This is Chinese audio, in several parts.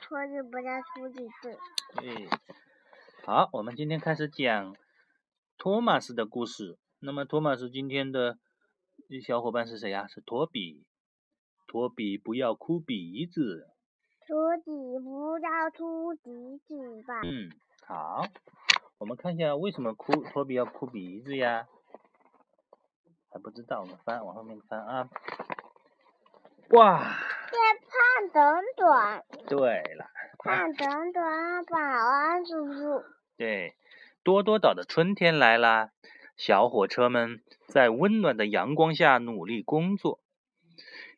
拖地不要出去对。对，好，我们今天开始讲托马斯的故事。那么托马斯今天的小伙伴是谁呀？是托比。托比不要哭鼻子。托比不要哭鼻子吧。嗯，好，我们看一下为什么哭托比要哭鼻子呀？还不知道，我们翻往后面翻啊。哇！胖短短。对了。胖短短，保安叔叔。对，多多岛的春天来啦！小火车们在温暖的阳光下努力工作。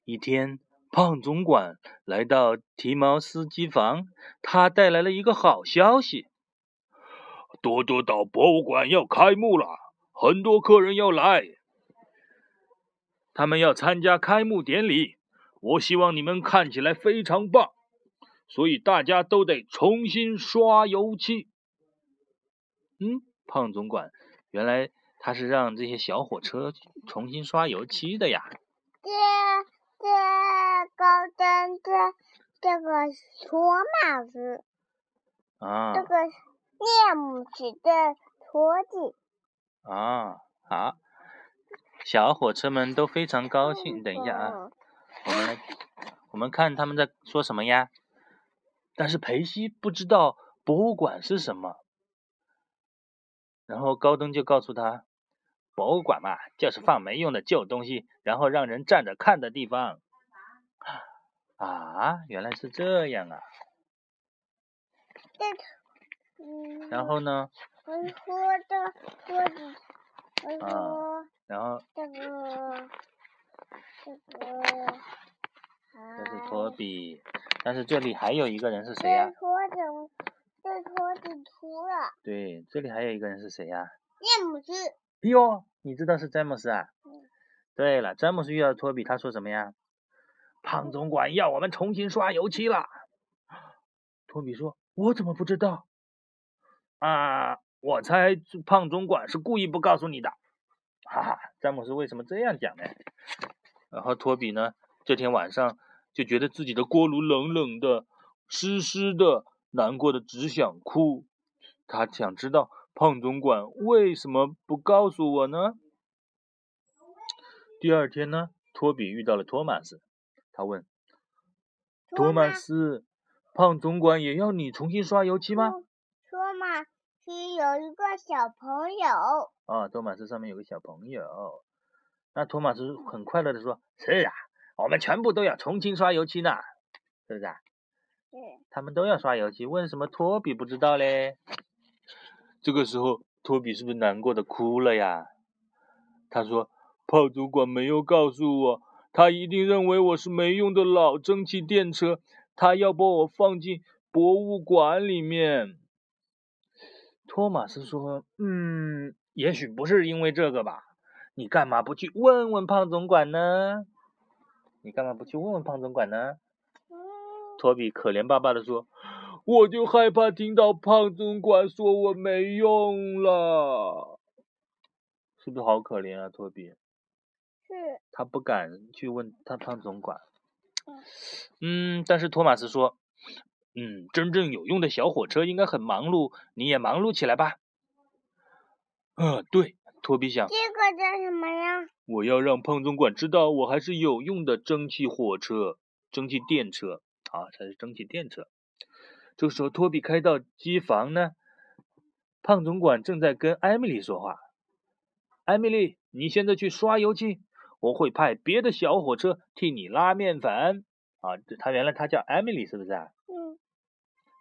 一天，胖总管来到提毛司机房，他带来了一个好消息：多多岛博物馆要开幕了，很多客人要来，他们要参加开幕典礼。我希望你们看起来非常棒，所以大家都得重新刷油漆。嗯，胖总管，原来他是让这些小火车重新刷油漆的呀。这这高登这这个托马斯啊，这个涅姆斯的拖子啊，好，小火车们都非常高兴。等一下啊。我们来，我们看他们在说什么呀？但是裴西不知道博物馆是什么，然后高登就告诉他，博物馆嘛，就是放没用的旧东西，然后让人站着看的地方。啊，原来是这样啊！然后呢？我说的，我的，我说，然后这个。这个，这是托比，但是这里还有一个人是谁呀？托着，这托着秃了。对，这里还有一个人是谁呀？詹姆斯。哎呦，你知道是詹姆斯啊？嗯。对了，詹姆斯遇到托比，他说什么呀？胖总管要我们重新刷油漆了。托比说：“我怎么不知道？”啊，我猜胖总管是故意不告诉你的。哈哈，詹姆斯为什么这样讲呢？然后托比呢，这天晚上就觉得自己的锅炉冷冷的、湿湿的，难过的只想哭。他想知道胖总管为什么不告诉我呢？第二天呢，托比遇到了托马斯，他问：“托马斯，胖总管也要你重新刷油漆吗？”托马斯有一个小朋友。啊，托马斯上面有个小朋友。那托马斯很快乐的说：“是啊，我们全部都要重新刷油漆呢，是不是啊？”“对。”他们都要刷油漆，为什么托比不知道嘞？这个时候，托比是不是难过的哭了呀？他说：“胖主管没有告诉我，他一定认为我是没用的老蒸汽电车，他要把我放进博物馆里面。”托马斯说：“嗯，也许不是因为这个吧。”你干嘛不去问问胖总管呢？你干嘛不去问问胖总管呢？托比可怜巴巴的说：“我就害怕听到胖总管说我没用了，是不是好可怜啊？”托比是，他不敢去问他胖总管。嗯，但是托马斯说：“嗯，真正有用的小火车应该很忙碌，你也忙碌起来吧。”嗯，对。托比想，这个叫什么呀？我要让胖总管知道，我还是有用的蒸汽火车、蒸汽电车啊，才是蒸汽电车。这时候，托比开到机房呢，胖总管正在跟艾米丽说话。艾米丽，你现在去刷油漆，我会派别的小火车替你拉面粉。啊，他原来他叫艾米丽，是不是啊？嗯。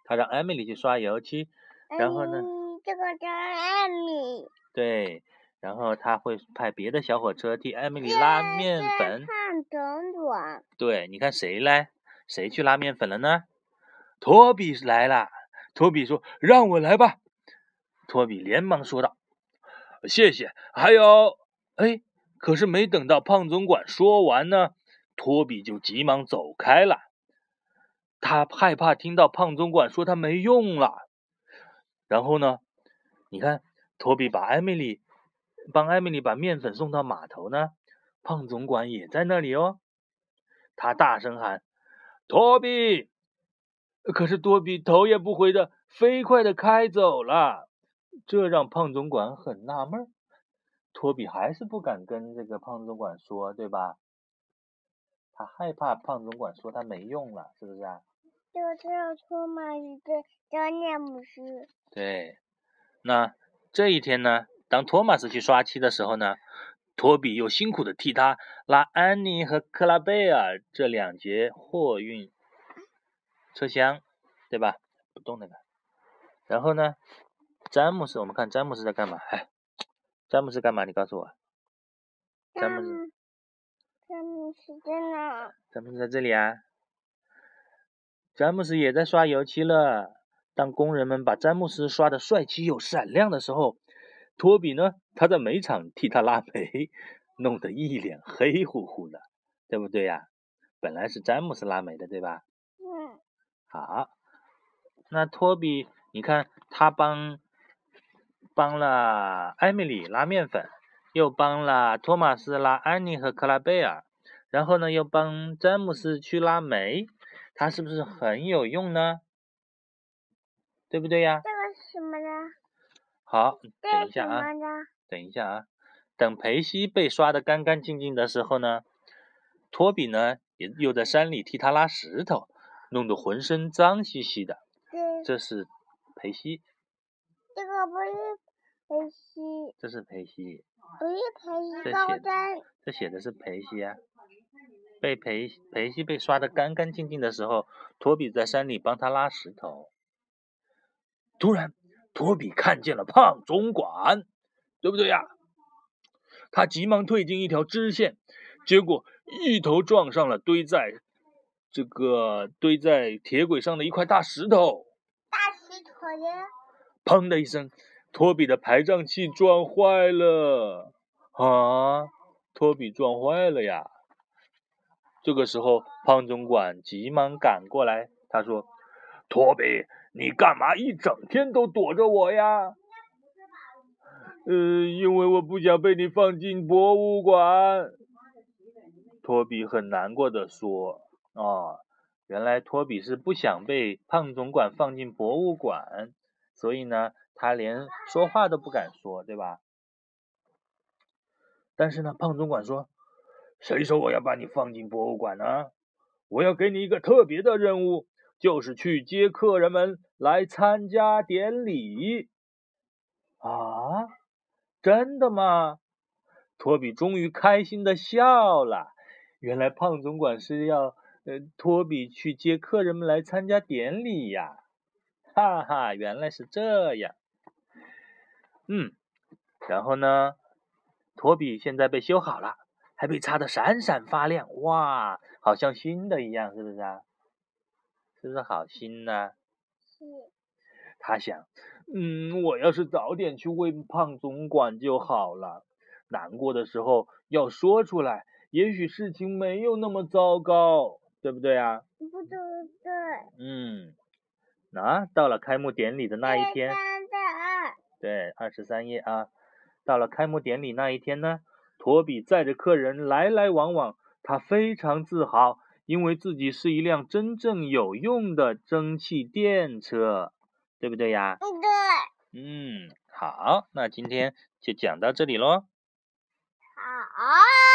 他让艾米丽去刷油漆，然后呢？这个叫艾米。对。然后他会派别的小火车替艾米丽拉面粉。胖总管。对，你看谁来？谁去拉面粉了呢？托比来了。托比说：“让我来吧。”托比连忙说道：“谢谢。”还有，哎，可是没等到胖总管说完呢，托比就急忙走开了。他害怕听到胖总管说他没用了。然后呢？你看，托比把艾米丽。帮艾米丽把面粉送到码头呢，胖总管也在那里哦。他大声喊：“托比，可是多比头也不回的飞快的开走了，这让胖总管很纳闷。托比还是不敢跟这个胖总管说，对吧？他害怕胖总管说他没用了，是不是啊？就这样托马斯。对，那这一天呢，当托马斯去刷漆的时候呢，托比又辛苦的替他拉安妮和克拉贝尔这两节货运车厢，对吧？不动那个。然后呢，詹姆斯，我们看詹姆斯在干嘛？哎，詹姆斯干嘛？你告诉我。詹姆斯。詹姆斯在哪？詹姆斯在这里啊。詹姆斯也在刷油漆了。当工人们把詹姆斯刷的帅气又闪亮的时候，托比呢，他在煤场替他拉煤，弄得一脸黑乎乎的，对不对呀？本来是詹姆斯拉煤的，对吧？嗯。好，那托比，你看他帮帮了艾米丽拉面粉。又帮了托马斯拉安妮和克拉贝尔，然后呢，又帮詹姆斯去拉煤，他是不是很有用呢？对不对呀？好，等一下啊，等一下啊，等裴西被刷的干干净净的时候呢，托比呢也又在山里替他拉石头，弄得浑身脏兮兮的。这是裴西。这个不是裴西。这是裴西。不是裴西高山，这写的是裴西啊。被裴裴西被刷的干干净净的时候，托比在山里帮他拉石头。突然，托比看见了胖总管，对不对呀？他急忙退进一条支线，结果一头撞上了堆在这个堆在铁轨上的一块大石头。大石头呀！砰的一声。托比的排障器撞坏了啊！托比撞坏了呀！这个时候，胖总管急忙赶过来，他说：“托比，你干嘛一整天都躲着我呀？”“呃，因为我不想被你放进博物馆。”托比很难过的说：“啊，原来托比是不想被胖总管放进博物馆，所以呢。”他连说话都不敢说，对吧？但是呢，胖总管说：“谁说我要把你放进博物馆呢？我要给你一个特别的任务，就是去接客人们来参加典礼。”啊，真的吗？托比终于开心的笑了。原来胖总管是要呃托比去接客人们来参加典礼呀！哈哈，原来是这样。嗯，然后呢？托比现在被修好了，还被擦得闪闪发亮，哇，好像新的一样，是不是啊？是不是好心呢？是。他想，嗯，我要是早点去问胖总管就好了。难过的时候要说出来，也许事情没有那么糟糕，对不对啊？不对，对。嗯，啊到了开幕典礼的那一天。对，二十三页啊，到了开幕典礼那一天呢，托比载着客人来来往往，他非常自豪，因为自己是一辆真正有用的蒸汽电车，对不对呀？嗯，对。嗯，好，那今天就讲到这里喽。好。